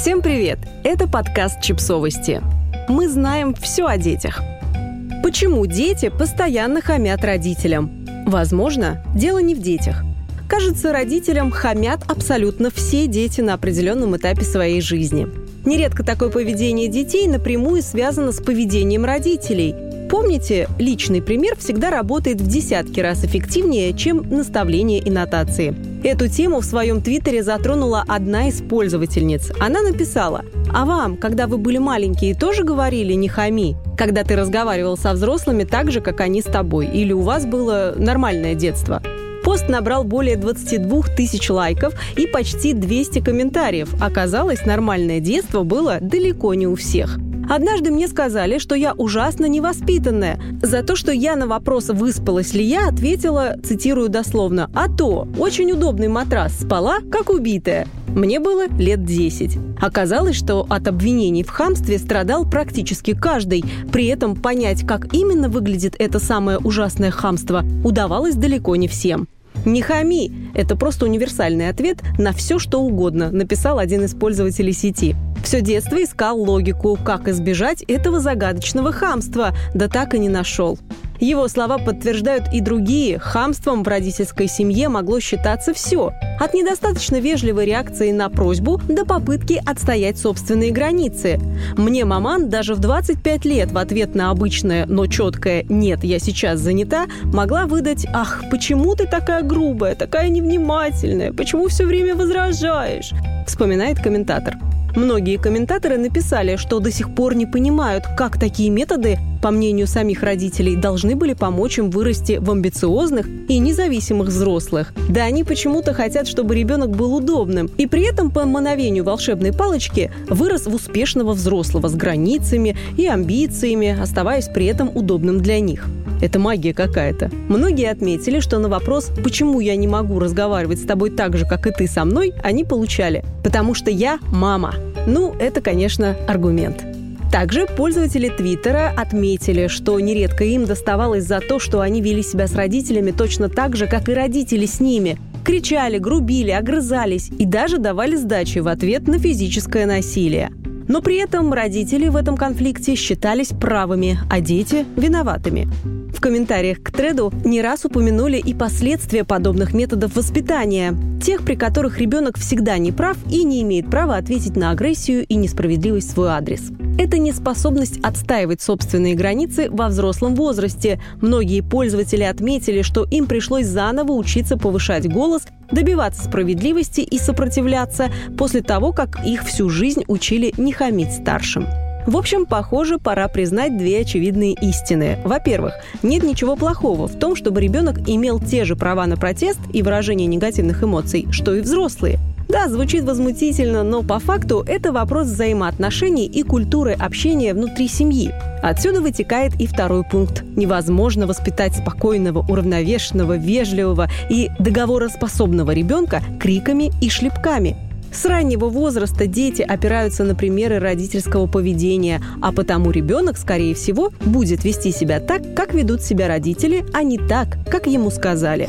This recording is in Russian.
Всем привет! Это подкаст «Чипсовости». Мы знаем все о детях. Почему дети постоянно хамят родителям? Возможно, дело не в детях. Кажется, родителям хамят абсолютно все дети на определенном этапе своей жизни. Нередко такое поведение детей напрямую связано с поведением родителей – Помните, личный пример всегда работает в десятки раз эффективнее, чем наставление и нотации. Эту тему в своем твиттере затронула одна из пользовательниц. Она написала, «А вам, когда вы были маленькие, тоже говорили «не хами»? Когда ты разговаривал со взрослыми так же, как они с тобой? Или у вас было нормальное детство?» Пост набрал более 22 тысяч лайков и почти 200 комментариев. Оказалось, нормальное детство было далеко не у всех. Однажды мне сказали, что я ужасно невоспитанная. За то, что я на вопрос, выспалась ли я, ответила, цитирую дословно, «А то, очень удобный матрас, спала, как убитая». Мне было лет 10. Оказалось, что от обвинений в хамстве страдал практически каждый. При этом понять, как именно выглядит это самое ужасное хамство, удавалось далеко не всем. «Не хами» – это просто универсальный ответ на все, что угодно, написал один из пользователей сети. Все детство искал логику, как избежать этого загадочного хамства, да так и не нашел. Его слова подтверждают и другие. Хамством в родительской семье могло считаться все. От недостаточно вежливой реакции на просьбу до попытки отстоять собственные границы. Мне маман даже в 25 лет в ответ на обычное, но четкое «нет, я сейчас занята» могла выдать «ах, почему ты такая грубая, такая невнимательная, почему все время возражаешь?» вспоминает комментатор. Многие комментаторы написали, что до сих пор не понимают, как такие методы, по мнению самих родителей, должны были помочь им вырасти в амбициозных и независимых взрослых. Да они почему-то хотят, чтобы ребенок был удобным, и при этом по мановению волшебной палочки вырос в успешного взрослого с границами и амбициями, оставаясь при этом удобным для них. Это магия какая-то. Многие отметили, что на вопрос «почему я не могу разговаривать с тобой так же, как и ты со мной?» они получали «потому что я мама». Ну, это, конечно, аргумент. Также пользователи Твиттера отметили, что нередко им доставалось за то, что они вели себя с родителями точно так же, как и родители с ними. Кричали, грубили, огрызались и даже давали сдачи в ответ на физическое насилие. Но при этом родители в этом конфликте считались правыми, а дети – виноватыми. В комментариях к треду не раз упомянули и последствия подобных методов воспитания, тех, при которых ребенок всегда не прав и не имеет права ответить на агрессию и несправедливость в свой адрес. Это неспособность отстаивать собственные границы во взрослом возрасте. Многие пользователи отметили, что им пришлось заново учиться повышать голос, добиваться справедливости и сопротивляться после того, как их всю жизнь учили не хамить старшим. В общем, похоже, пора признать две очевидные истины. Во-первых, нет ничего плохого в том, чтобы ребенок имел те же права на протест и выражение негативных эмоций, что и взрослые. Да, звучит возмутительно, но по факту это вопрос взаимоотношений и культуры общения внутри семьи. Отсюда вытекает и второй пункт. Невозможно воспитать спокойного, уравновешенного, вежливого и договороспособного ребенка криками и шлепками. С раннего возраста дети опираются на примеры родительского поведения, а потому ребенок, скорее всего, будет вести себя так, как ведут себя родители, а не так, как ему сказали.